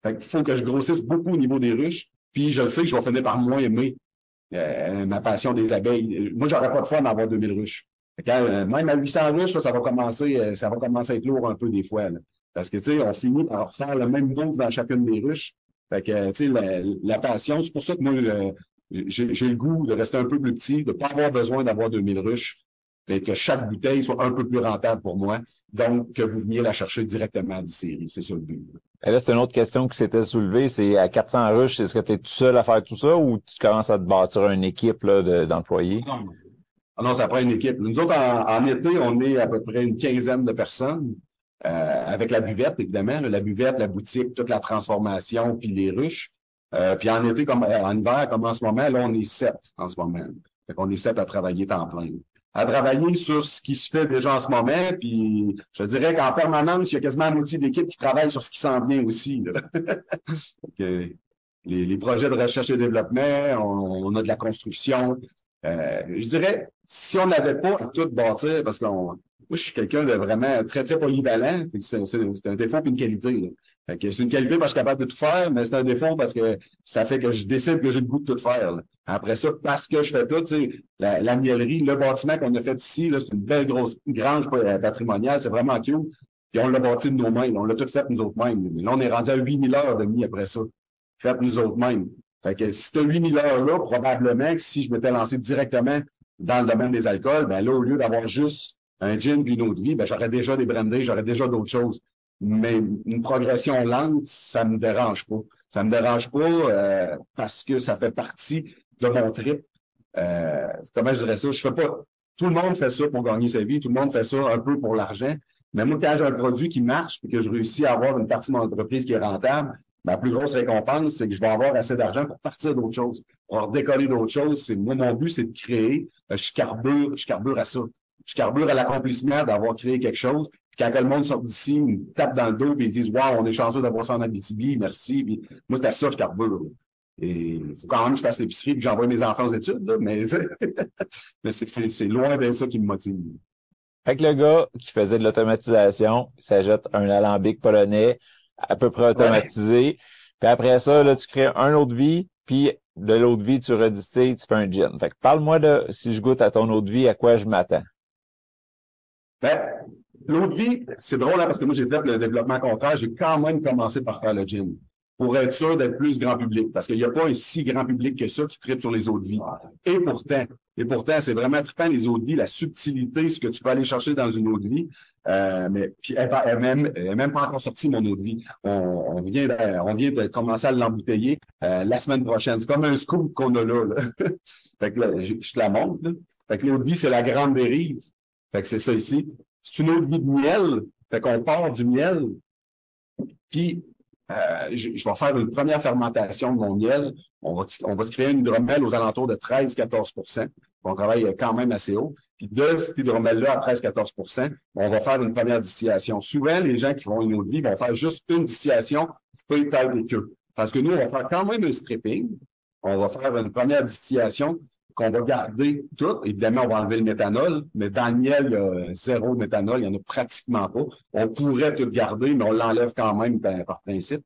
Fait faut que je grossisse beaucoup au niveau des ruches, puis je sais que je vais finir par moins aimer euh, ma passion des abeilles. Moi, j'aurais pas de fun d'avoir 2000 ruches. Euh, même à 800 ruches, ça va commencer, euh, ça va commencer à être lourd un peu des fois. Parce que, tu sais, on finit par faire le même move dans chacune des ruches. Fait que, tu sais, la, passion, c'est pour ça que moi, j'ai le goût de rester un peu plus petit, de pas avoir besoin d'avoir 2000 ruches, et que chaque bouteille soit un peu plus rentable pour moi. Donc, que vous veniez la chercher directement à distillerie. C'est ça le but. Et là, c'est une autre question qui s'était soulevée. C'est à 400 ruches, est-ce que tu es tout seul à faire tout ça ou tu commences à te bâtir une équipe d'employés? non. Ah non, ça prend une équipe. Nous autres, en, été, on est à peu près une quinzaine de personnes. Euh, avec la buvette, évidemment, la buvette, la boutique, toute la transformation, puis les ruches. Euh, puis en été, comme en hiver, comme en ce moment, là, on est sept en ce moment. Fait qu'on est sept à travailler temps plein à travailler sur ce qui se fait déjà en ce moment. Puis je dirais qu'en permanence, il y a quasiment un moitié d'équipe qui travaille sur ce qui s'en vient aussi. les, les, projets de recherche et développement, on, a de la construction. Euh, je dirais, si on n'avait pas à tout bâtir, parce qu'on moi, je suis quelqu'un de vraiment très, très polyvalent. C'est un défaut et une qualité. C'est une qualité parce que je suis capable de tout faire, mais c'est un défaut parce que ça fait que je décide que j'ai le goût de tout faire. Après ça, parce que je fais tout, tu sais, la, la miellerie, le bâtiment qu'on a fait ici, c'est une belle grosse grange euh, patrimoniale, c'est vraiment cute. Puis on l'a bâti de nos mains, on l'a tout fait nous autres mêmes. Là, on est rendu à 8000 heures de nuit après ça. Fait nous autres mêmes. Fait que si tu 8000 heures-là, probablement que si je m'étais lancé directement dans le domaine des alcools, ben là, au lieu d'avoir juste un gin puis une autre vie, ben, j'aurais déjà des brandés, j'aurais déjà d'autres choses. Mais une progression lente, ça me dérange pas. Ça me dérange pas euh, parce que ça fait partie de mon trip. Euh, comment je dirais ça? Je fais pas. Tout le monde fait ça pour gagner sa vie, tout le monde fait ça un peu pour l'argent. Mais moi, quand j'ai un produit qui marche et que je réussis à avoir une partie de mon entreprise qui est rentable, ma plus grosse récompense, c'est que je vais avoir assez d'argent pour partir d'autres choses, pour décoller d'autres choses. C'est moi, mon but, c'est de créer. Euh, je carbure, je carbure à ça je carbure à l'accomplissement d'avoir créé quelque chose. Quand le monde sort d'ici, ils me tapent dans le dos et ils disent Waouh, on est chanceux d'avoir ça en Abitibi, merci. Puis, moi, c'est à ça je carbure. Et il faut quand même que je fasse l'épicerie et que j'envoie mes enfants aux études, là, mais, mais c'est loin d'être ça qui me motive. Fait que le gars qui faisait de l'automatisation, il s'ajoute un alambic polonais à peu près automatisé. Puis après ça, là, tu crées un autre vie, puis de l'eau de vie, tu redistilles, tu fais un gin. Fait que parle-moi de, si je goûte à ton de vie, à quoi je m'attends? Ben, l'eau de vie, c'est drôle, hein, parce que moi, j'ai fait le développement contraire. J'ai quand même commencé par faire le gin pour être sûr d'être plus grand public. Parce qu'il n'y a pas un si grand public que ça qui tripe sur les eaux de vie. Et pourtant, et pourtant, c'est vraiment trippant les eaux de vie, la subtilité, ce que tu peux aller chercher dans une de vie. Euh, mais puis elle, elle, même, même pas encore sortie, mon de vie. On, vient, de, on vient de commencer à l'embouteiller euh, la semaine prochaine. C'est comme un scoop qu'on a là. fait que là, je, te la montre. Là. Fait que l'eau de vie, c'est la grande dérive. Fait que c'est ça ici. C'est une de vie de miel. Fait qu'on part du miel. Puis euh, je, vais faire une première fermentation de mon miel. On va, on va se créer une hydromel aux alentours de 13-14% On travaille quand même assez haut. Puis de cette hydromel-là à 13-14% on va faire une première distillation. Souvent, les gens qui vont une de vie vont faire juste une distillation, peut taille des queues. Parce que nous, on va faire quand même un stripping. On va faire une première distillation qu'on va garder tout. Évidemment, on va enlever le méthanol, mais dans le miel, il y a zéro méthanol, il n'y en a pratiquement pas. On pourrait tout garder, mais on l'enlève quand même par principe.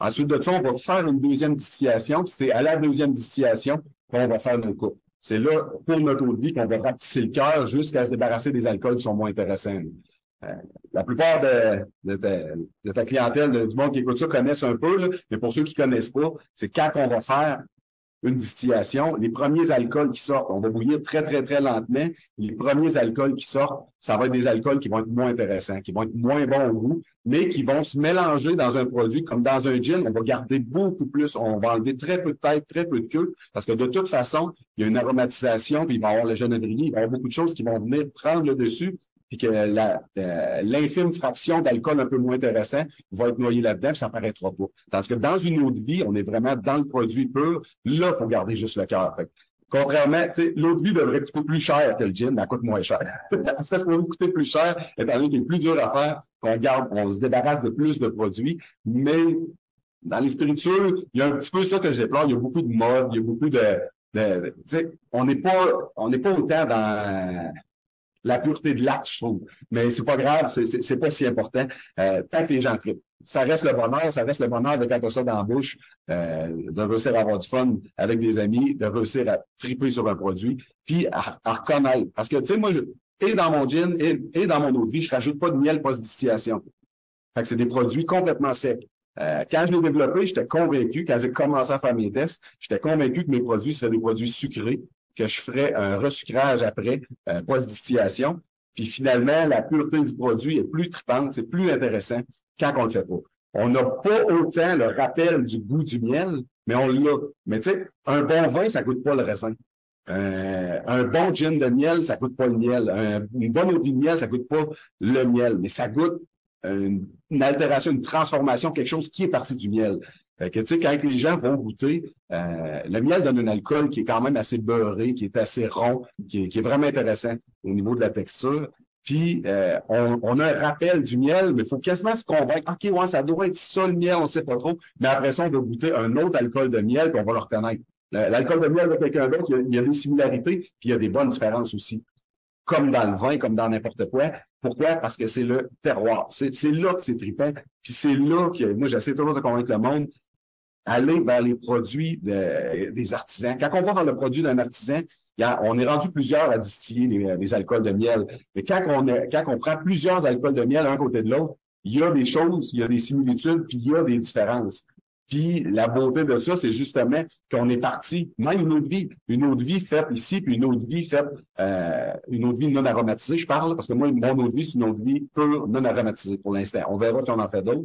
Ensuite de ça, on va faire une deuxième distillation. C'est à la deuxième distillation qu'on va faire nos coupes. C'est là, pour notre eau de vie, qu'on va rapetisser le cœur jusqu'à se débarrasser des alcools qui sont moins intéressants. Euh, la plupart de, ta, clientèle, du monde qui écoute ça, connaissent un peu, mais pour ceux qui connaissent pas, c'est quand on va faire une distillation, les premiers alcools qui sortent, on va bouillir très, très, très lentement. Les premiers alcools qui sortent, ça va être des alcools qui vont être moins intéressants, qui vont être moins bons au goût, mais qui vont se mélanger dans un produit comme dans un gin. On va garder beaucoup plus, on va enlever très peu de tête, très peu de queue, parce que de toute façon, il y a une aromatisation, puis il va y avoir le genévrier, il va y avoir beaucoup de choses qui vont venir prendre le dessus puis que l'infime fraction d'alcool un peu moins intéressant va être noyée là-dedans, ça paraîtra pas. Tandis que dans une eau de vie, on est vraiment dans le produit pur. Là, il faut garder juste le cœur. Contrairement, l'eau de vie devrait être plus cher que le gin, mais elle coûte moins cher. ça peut coûter plus cher, étant donné qu'il est plus dur à faire, qu'on garde, on se débarrasse de plus de produits, mais dans les spiritueux, il y a un petit peu ça que j'ai déplore. Il y a beaucoup de mode, il y a beaucoup de, de, on n'est pas, on n'est pas autant dans la pureté de l'acte, je trouve. Mais c'est pas grave, c'est pas si important. Euh, tant que les gens trippent. Ça reste le bonheur, ça reste le bonheur de quand ça dans la bouche, euh, de réussir à avoir du fun avec des amis, de réussir à triper sur un produit, puis à, reconnaître. Parce que, tu sais, moi, je, et dans mon gin, et, dans mon eau de vie, je rajoute pas de miel post-distillation. Fait que c'est des produits complètement secs. Euh, quand je l'ai développé, j'étais convaincu, quand j'ai commencé à faire mes tests, j'étais convaincu que mes produits seraient des produits sucrés, que je ferais un resucrage après, euh, post-distillation. Puis finalement, la pureté du produit est plus tripante, c'est plus intéressant quand on le fait pas. On n'a pas autant le rappel du goût du miel, mais on l'a. Mais tu sais, un bon vin, ça goûte pas le raisin. Euh, un bon gin de miel, ça goûte pas le miel. une bonne eau de miel, ça goûte pas le miel, mais ça goûte une, une, altération, une transformation, quelque chose qui est parti du miel. Fait que, tu sais, quand les gens vont goûter, euh, le miel donne un alcool qui est quand même assez beurré, qui est assez rond, qui est, vraiment intéressant au niveau de la texture. Puis, euh, on, a un rappel du miel, mais il faut quasiment se convaincre. OK, ouais, ça doit être ça le miel, on ne sait pas trop. Mais après ça, on va goûter un autre alcool de miel, puis on va le reconnaître. L'alcool de miel de quelqu'un d'autre, il, y a des similarités, puis il y a des bonnes différences aussi. Comme dans le vin, comme dans n'importe quoi. Pourquoi? Parce que c'est le terroir. C'est là que c'est trippant. Puis c'est là que, moi, j'essaie toujours de convaincre le monde, aller vers les produits des artisans. Quand on va vers le produit d'un artisan, on est rendu plusieurs à distiller des, alcools de miel. Mais quand on, quand on prend plusieurs alcools de miel un côté de l'autre, il y a des choses, il y a des similitudes, puis il y a des différences. Puis la beauté de ça, c'est justement qu'on est parti, même une autre vie, une autre vie faite ici, puis une autre vie faite, euh, une autre vie non aromatisée, je parle, parce que moi, mon autre vie, c'est une autre vie pure non aromatisée pour l'instant. On verra si on en fait d'autres.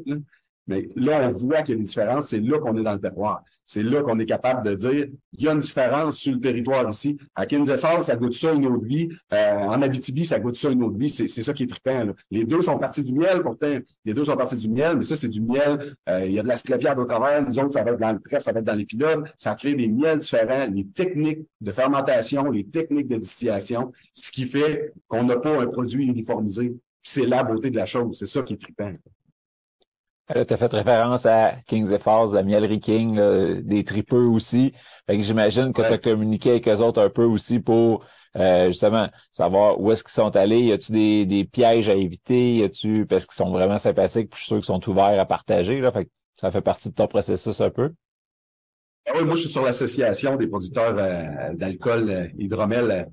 Mais là, on voit qu'il y a des différences. C'est là qu'on est dans le terroir. C'est là qu'on est capable de dire, il y a une différence sur le territoire ici. À Kinzefar, ça goûte ça une autre vie. Euh, en Abitibi, ça goûte ça une autre vie. C'est ça qui est trippant. Là. Les deux sont partis du miel, pourtant. Les deux sont partis du miel, mais ça, c'est du miel. Euh, il y a de la sclépiade au travers. Nous autres, ça va être dans le trèfle, ça va être dans l'épidome. Ça crée des miels différents, les techniques de fermentation, les techniques de distillation, ce qui fait qu'on n'a pas un produit uniformisé. C'est la beauté de la chose. C'est ça qui est trippant. Tu as fait référence à Kings et Falls, à Mielery King, des tripeux aussi. Fait que j'imagine que tu as communiqué avec eux autres un peu aussi pour euh, justement savoir où est-ce qu'ils sont allés. Y a-tu des, des pièges à éviter? Y a-tu parce qu'ils sont vraiment sympathiques, puis je suis sûr qu'ils sont ouverts à partager. Là, fait que ça fait partie de ton processus un peu. Ah oui, moi, je suis sur l'association des producteurs d'alcool hydromel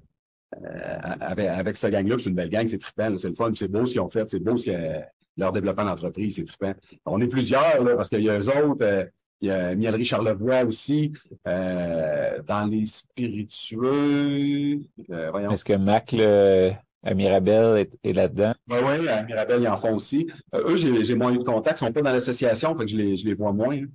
avec, avec cette gang-là. C'est une belle gang, c'est trippant, c'est le fun, c'est beau ce qu'ils ont fait, c'est beau ce que leur développement d'entreprise, c'est trippant. On est plusieurs, là, parce qu'il y a eux autres, il y a Mielerie Charlevoix aussi. Euh, dans les spiritueux, euh, voyons. Est-ce que Mac, le, à Mirabel est, là-dedans? Oui, oui, à Mirabel, ils en font aussi. Euh, eux, j'ai moins eu de contact. Ils sont pas dans l'association, fait que je les, je les vois moins. Hein.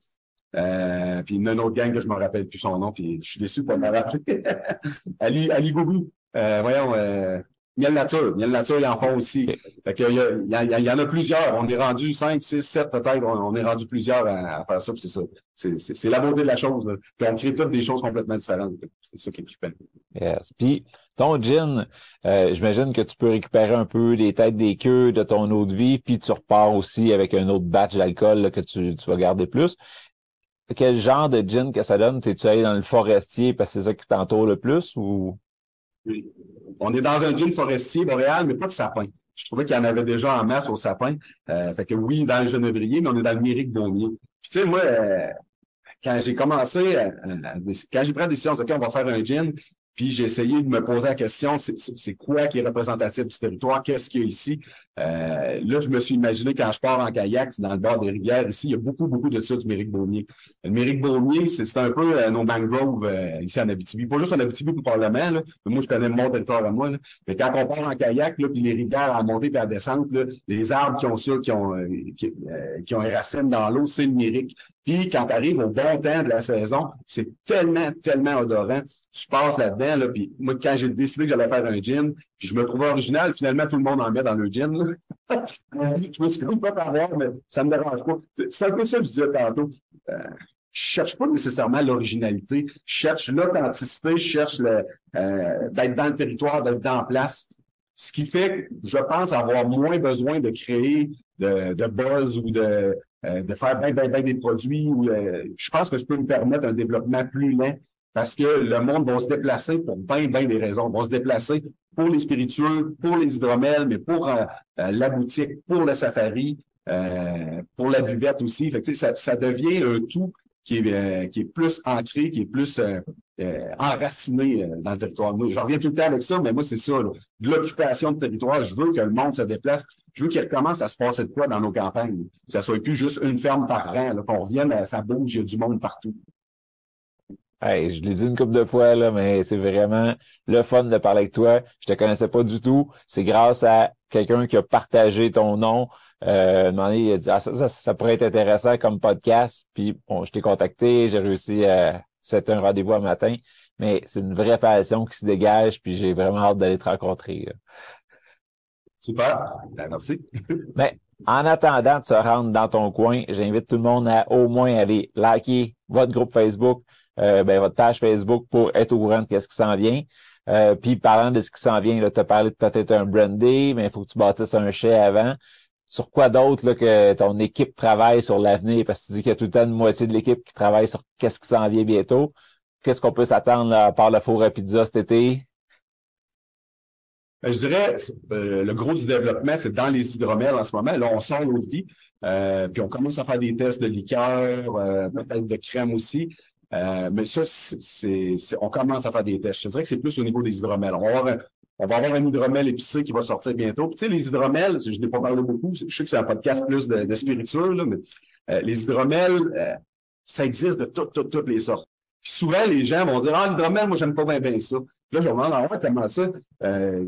Euh, puis une autre gang que je me rappelle plus son nom, puis je suis déçu pour me rappeler. Ali, Ali Goubou. Euh, voyons, euh, Miel Nature. Miel Nature, ils en font aussi. Fait que, il, y, il, y, en a plusieurs. On est rendu 5, 6, 7 peut-être. On, est rendu plusieurs à, faire ça, c'est ça. C'est la beauté de la chose. Là. Puis on crée toutes des choses complètement différentes. C'est ça qui est trippant. Yes. Puis ton gin, euh, j'imagine que tu peux récupérer un peu les têtes des queues de ton eau de vie, puis tu repars aussi avec un autre batch d'alcool que tu, tu vas garder plus. Quel genre de gin que ça donne? T'es-tu allé dans le forestier parce que c'est ça qui t'entoure le plus ou? On est dans un gin forestier boréal, mais pas de sapin. Je trouvais qu'il y en avait déjà en masse au sapin. Euh, fait que oui, dans le genévrier, mais on est dans le mérique baumier. Puis tu sais, moi, euh, quand j'ai commencé, quand j'ai pris la décision, OK, on va faire un gin, puis j'ai essayé de me poser la question, c'est quoi qui est représentatif du territoire? Qu'est-ce qu'il y a ici? Euh, là, je me suis imaginé quand je pars en kayak dans le bord des rivières, ici, il y a beaucoup, beaucoup de ça du Mérique Beaumier. Le Mérique Beaumier, c'est un peu euh, nos mangroves euh, ici en Abitibi. Pas juste en Abitibi, probablement, là, mais moi, je connais mon territoire à moi. Là. Mais quand on part en kayak, là, puis les rivières à monter et à descendre, là, les arbres qui ont ça, qui ont, qui, qui ont racines dans l'eau, c'est le Mérique. Puis quand tu arrives au bon temps de la saison, c'est tellement, tellement odorant. Tu passes là-dedans, là, puis moi, quand j'ai décidé que j'allais faire un gin, puis je me trouvais original, finalement, tout le monde en met dans le gin. Là. je me suis pas par mais ça me dérange pas. C'est un peu ça que je disais tantôt. Euh, je cherche pas nécessairement l'originalité, je cherche l'authenticité, je cherche le, euh, d'être dans le territoire, d'être dans la place. Ce qui fait, je pense, avoir moins besoin de créer de, de buzz ou de, euh, de faire bien, bien, bien des produits. Ou, euh, je pense que je peux me permettre un développement plus lent parce que le monde va se déplacer pour bien, bien des raisons. Ils vont se déplacer pour les spiritueux, pour les hydromels, mais pour euh, la boutique, pour le safari, pour la buvette aussi. Fait que, ça, ça devient un tout qui est, qui est plus ancré, qui est plus enraciné dans le territoire. Je reviens tout le temps avec ça, mais moi, c'est ça. de l'occupation de territoire, je veux que le monde se déplace je veux qu'il recommence à se passer de quoi dans nos campagnes. Que ça soit plus juste une ferme par an, qu'on revienne à ça bouge, il y a du monde partout. Hey, je l'ai dit une couple de fois, là, mais c'est vraiment le fun de parler avec toi. Je te connaissais pas du tout. C'est grâce à quelqu'un qui a partagé ton nom. Euh, demandé, il a dit ah, ça, ça, pourrait être intéressant comme podcast. Puis bon, je t'ai contacté, j'ai réussi à c'était un rendez-vous un matin. Mais c'est une vraie passion qui se dégage, puis j'ai vraiment hâte d'aller te rencontrer. Super. Ben, merci. Mais en attendant de se rendre dans ton coin, j'invite tout le monde à au moins aller liker votre groupe Facebook, euh, ben, votre page Facebook pour être au courant de ce qui s'en vient. Euh, puis parlant de ce qui s'en vient, tu as parlé de peut-être un brandy, mais il faut que tu bâtisses un chai avant. Sur quoi d'autre que ton équipe travaille sur l'avenir? Parce que tu dis qu'il y a tout le temps une moitié de l'équipe qui travaille sur qu'est-ce qui s'en vient bientôt. Qu'est-ce qu'on peut s'attendre par le four à pizza cet été? Ben, je dirais, euh, le gros du développement, c'est dans les hydromels en ce moment. Là, on sort l'eau de vie, euh, puis on commence à faire des tests de liqueur, euh, peut-être de crème aussi. mais ça, c'est, on commence à faire des tests. Je dirais que c'est plus au niveau des hydromels. On va avoir un, on va avoir un hydromel épicé qui va sortir bientôt. tu sais, les hydromels, je n'ai pas parlé beaucoup, je sais que c'est un podcast plus de, de spiritueux, là, mais les hydromels, ça existe de toutes, toutes, toutes les sortes. Puis souvent, les gens vont dire Ah, l'hydromel, moi, j'aime pas bien, bien ça. Là, je me demande, ah comment ça? Euh,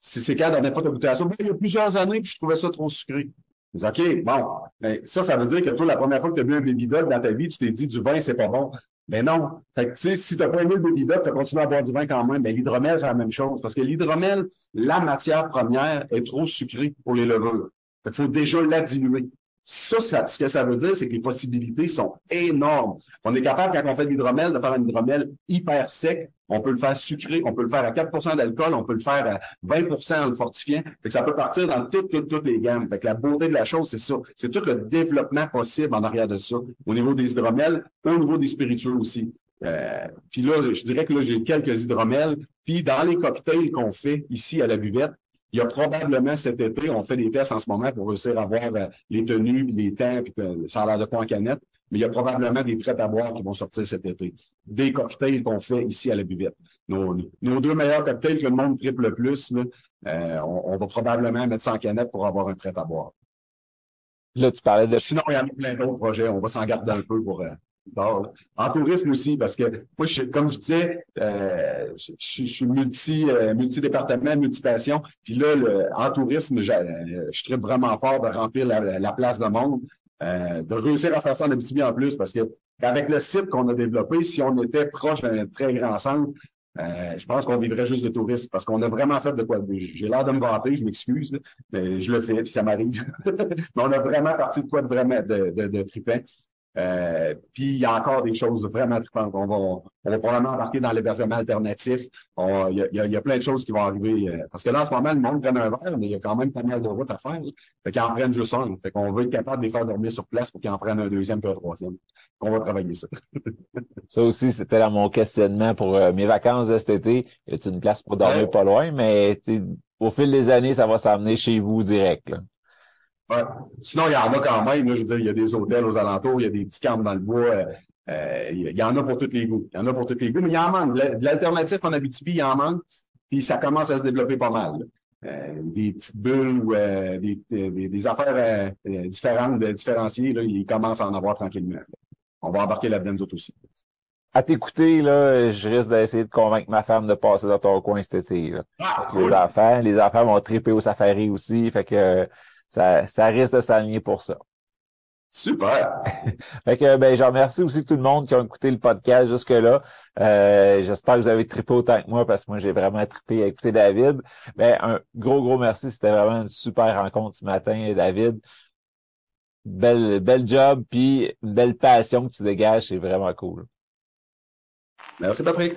c'est quand la dernière fois de ça? Ben, il y a plusieurs années, puis je trouvais ça trop sucré. Je dis, OK, bon, ben, ça, ça veut dire que toi, la première fois que tu as bu un baby dog dans ta vie, tu t'es dit du vin, c'est pas bon. Mais ben non. Fait que, tu sais, si tu n'as pas aimé le baby dog, tu as continué à boire du vin quand même. Ben, l'hydromel, c'est la même chose. Parce que l'hydromel, la matière première est trop sucrée pour les levures. Il faut déjà la diluer. Ça, ce que ça veut dire, c'est que les possibilités sont énormes. On est capable, quand on fait de l'hydromel, de faire un hydromel hyper sec. On peut le faire sucré, on peut le faire à 4% d'alcool, on peut le faire à 20% en le fortifiant. Fait que ça peut partir dans toutes, toutes, toutes les gammes. Fait que la beauté de la chose, c'est ça. C'est tout le développement possible en arrière de ça. Au niveau des hydromels, au niveau des spiritueux aussi. Euh, puis là, je dirais que là, j'ai quelques hydromels. Puis dans les cocktails qu'on fait ici à la buvette, il y a probablement cet été, on fait des tests en ce moment pour réussir à voir euh, les tenues, les temps, puis que ça a l'air de quoi en canette. mais il y a probablement des prêts à boire qui vont sortir cet été. Des cocktails qu'on fait ici à la buvette. Nos, deux meilleurs cocktails que le monde triple le plus, euh, on, va probablement mettre ça en canette pour avoir un prêt à boire. Là, tu parlais de... Sinon, il y a plein d'autres projets. On va s'en garder un peu pour... Euh, en tourisme aussi, parce que moi, je, comme je disais, euh, je, suis multi, euh, multi-département, multi-passion. Puis là, en tourisme, je, je traite vraiment fort de remplir la, place de monde, de réussir à faire ça en Abitibi en plus, parce que avec le site qu'on a développé, si on était proche d'un très grand centre, euh, je pense qu'on vivrait juste de tourisme parce qu'on a vraiment fait de quoi. J'ai l'air de me vanter, je m'excuse, mais je le fais, puis ça m'arrive. mais on a vraiment parti de quoi de vraiment de, de, de euh, puis il y a encore des choses vraiment trippantes. On va, on va probablement embarquer dans l'hébergement alternatif. Il y, y, a, plein de choses qui vont arriver. Euh, parce que là, en ce moment, le monde prend un verre, mais il y a quand même pas mal de routes à faire. Fait qu'ils en prennent juste un. Fait qu'on veut être capable de les faire dormir sur place pour qu'ils en prennent un deuxième puis un troisième. On va travailler ça. ça aussi, c'était dans mon questionnement pour euh, mes vacances de cet été. Y a une place pour dormir pas loin, mais au fil des années, ça va s'amener chez vous direct. Là. Ouais. Sinon, il y en a quand même. Là, je veux dire, il y a des hôtels aux alentours, il y a des petits camps dans le bois. Euh, euh il y en a pour tous les goûts. Il y en a pour tous les goûts, mais il y en manque. L'alternative en Abitibi, il y en manque. Puis ça commence à se développer pas mal. Euh, des petites bulles ou euh, des, des, des, affaires différentes, différenciées, là, ils commencent à en avoir tranquillement. On va embarquer là-dedans autres aussi. À t'écouter, là, je risque d'essayer de convaincre ma femme de passer dans ton coin cet été. Là. Ah, les affaires, les affaires vont triper au safari aussi. Fait que ça, ça risque de s'aligner pour ça. Super. fait que ben je remercie aussi tout le monde qui a écouté le podcast jusque là. Euh, j'espère que vous avez trippé autant que moi parce que moi j'ai vraiment trippé à écouter David. Ben un gros gros merci, c'était vraiment une super rencontre ce matin, David. Belle belle job puis une belle passion que tu dégages, c'est vraiment cool. Merci Patrick.